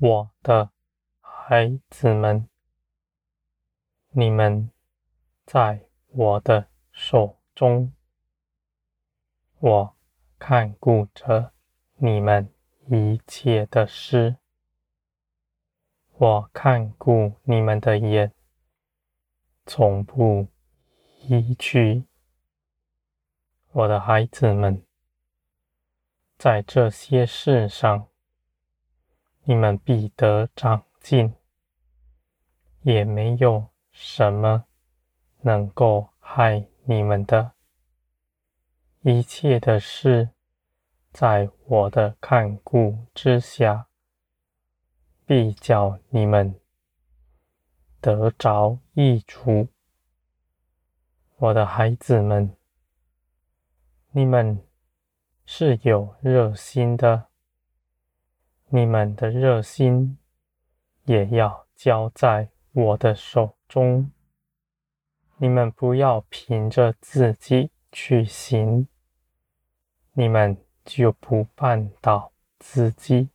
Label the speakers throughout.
Speaker 1: 我的孩子们，你们在我的手中，我看顾着你们一切的事，我看顾你们的眼，从不移去。我的孩子们，在这些事上，你们必得长进，也没有什么能够害你们的。一切的事，在我的看顾之下，必叫你们得着益处。我的孩子们。你们是有热心的，你们的热心也要交在我的手中。你们不要凭着自己去行，你们就不绊倒自己。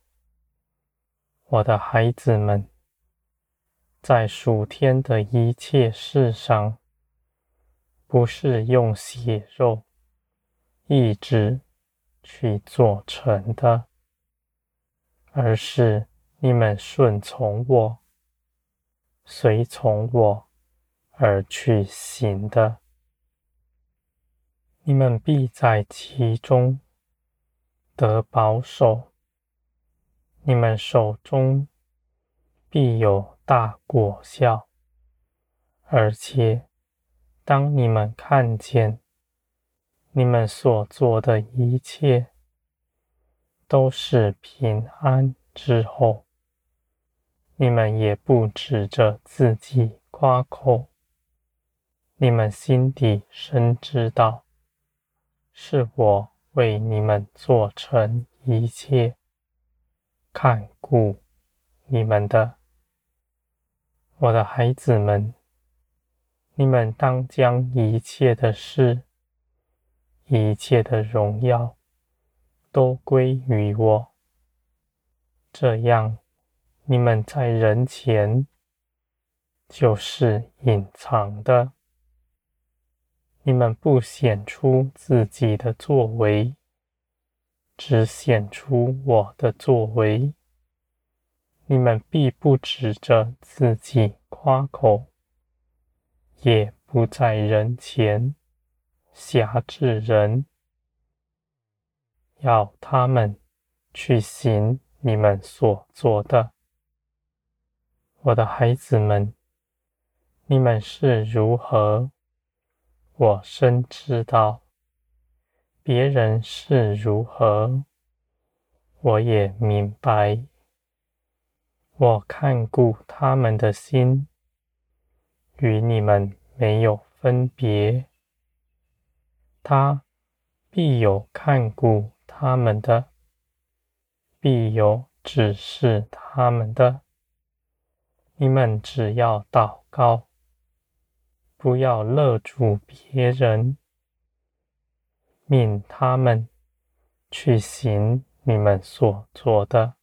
Speaker 1: 我的孩子们，在属天的一切事上，不是用血肉。意志去做成的，而是你们顺从我、随从我而去行的。你们必在其中得保守，你们手中必有大果效，而且当你们看见。你们所做的一切都是平安之后，你们也不指着自己夸口，你们心底深知道，是我为你们做成一切，看顾你们的。我的孩子们，你们当将一切的事。一切的荣耀都归于我，这样你们在人前就是隐藏的，你们不显出自己的作为，只显出我的作为。你们必不指着自己夸口，也不在人前。辖制人，要他们去行你们所做的。我的孩子们，你们是如何，我深知道；别人是如何，我也明白。我看顾他们的心，与你们没有分别。他必有看顾他们的，必有指示他们的。你们只要祷告，不要勒住别人，命他们去行你们所做的。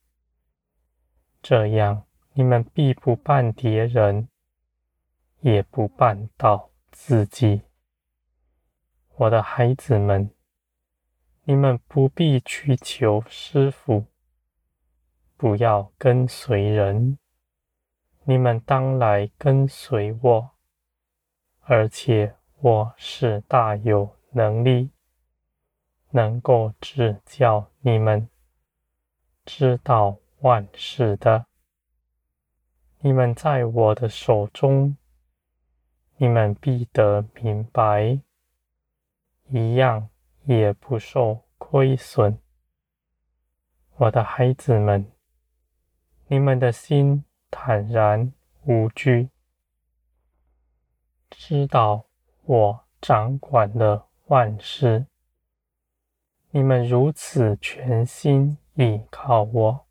Speaker 1: 这样，你们必不绊跌人，也不绊倒自己。我的孩子们，你们不必去求师傅，不要跟随人，你们当来跟随我，而且我是大有能力，能够指教你们，知道万事的。你们在我的手中，你们必得明白。一样也不受亏损，我的孩子们，你们的心坦然无惧，知道我掌管了万事。你们如此全心倚靠我，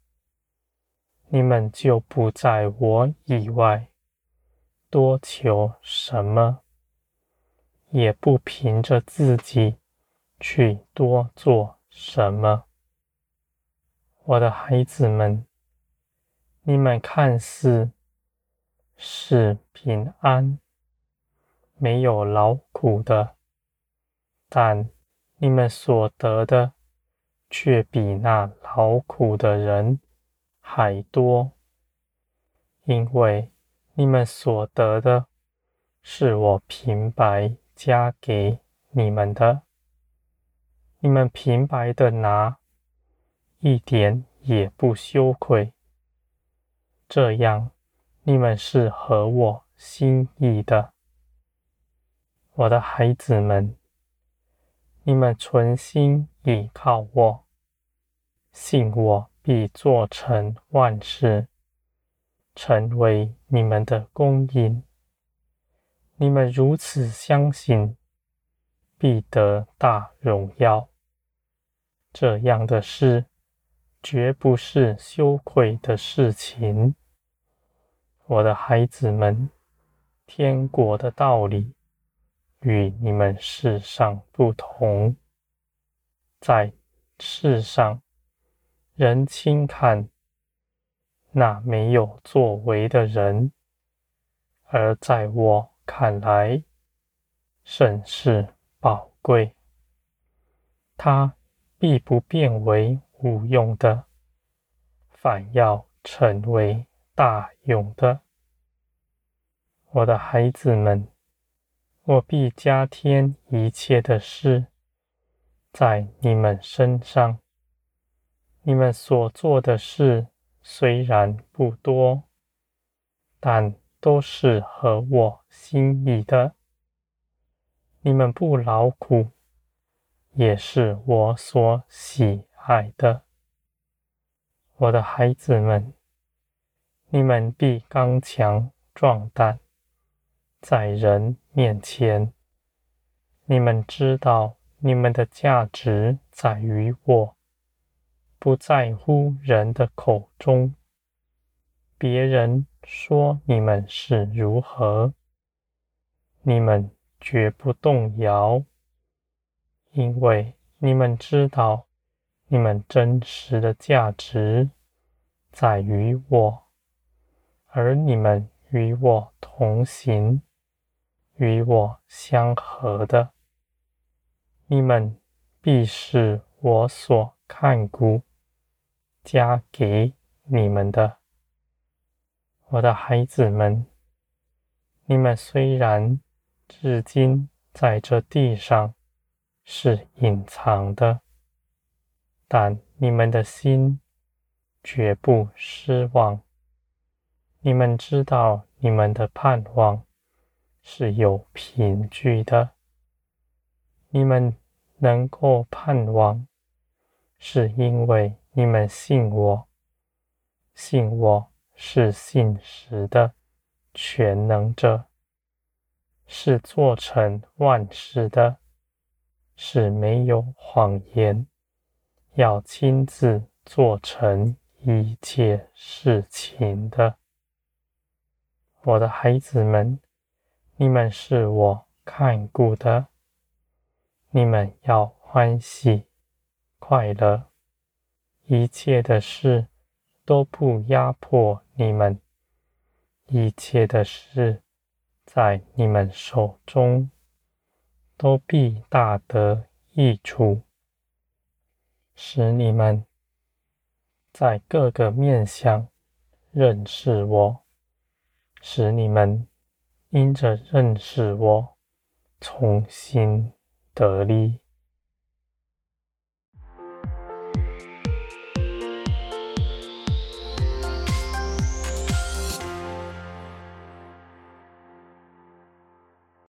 Speaker 1: 你们就不在我以外多求什么。也不凭着自己去多做什么，我的孩子们，你们看似是平安，没有劳苦的，但你们所得的却比那劳苦的人还多，因为你们所得的是我平白加给你们的，你们平白的拿，一点也不羞愧。这样，你们是合我心意的。我的孩子们，你们存心倚靠我，信我必做成万事，成为你们的供应。你们如此相信，必得大荣耀。这样的事，绝不是羞愧的事情。我的孩子们，天国的道理。与你们世上不同，在世上，人轻看那没有作为的人，而在我看来，甚是宝贵。他必不变为无用的，反要成为大用的。我的孩子们。我必加添一切的事在你们身上。你们所做的事虽然不多，但都是合我心意的。你们不劳苦，也是我所喜爱的。我的孩子们，你们必刚强壮胆。在人面前，你们知道你们的价值在于我，不在乎人的口中。别人说你们是如何，你们绝不动摇，因为你们知道你们真实的价值在于我，而你们与我同行。与我相合的，你们必是我所看顾、加给你们的。我的孩子们，你们虽然至今在这地上是隐藏的，但你们的心绝不失望。你们知道你们的盼望。是有凭据的。你们能够盼望，是因为你们信我，信我是信实的全能者，是做成万事的，是没有谎言，要亲自做成一切事情的。我的孩子们。你们是我看顾的，你们要欢喜快乐，一切的事都不压迫你们，一切的事在你们手中都必大得益处，使你们在各个面相认识我，使你们。因着认识我，重新得力。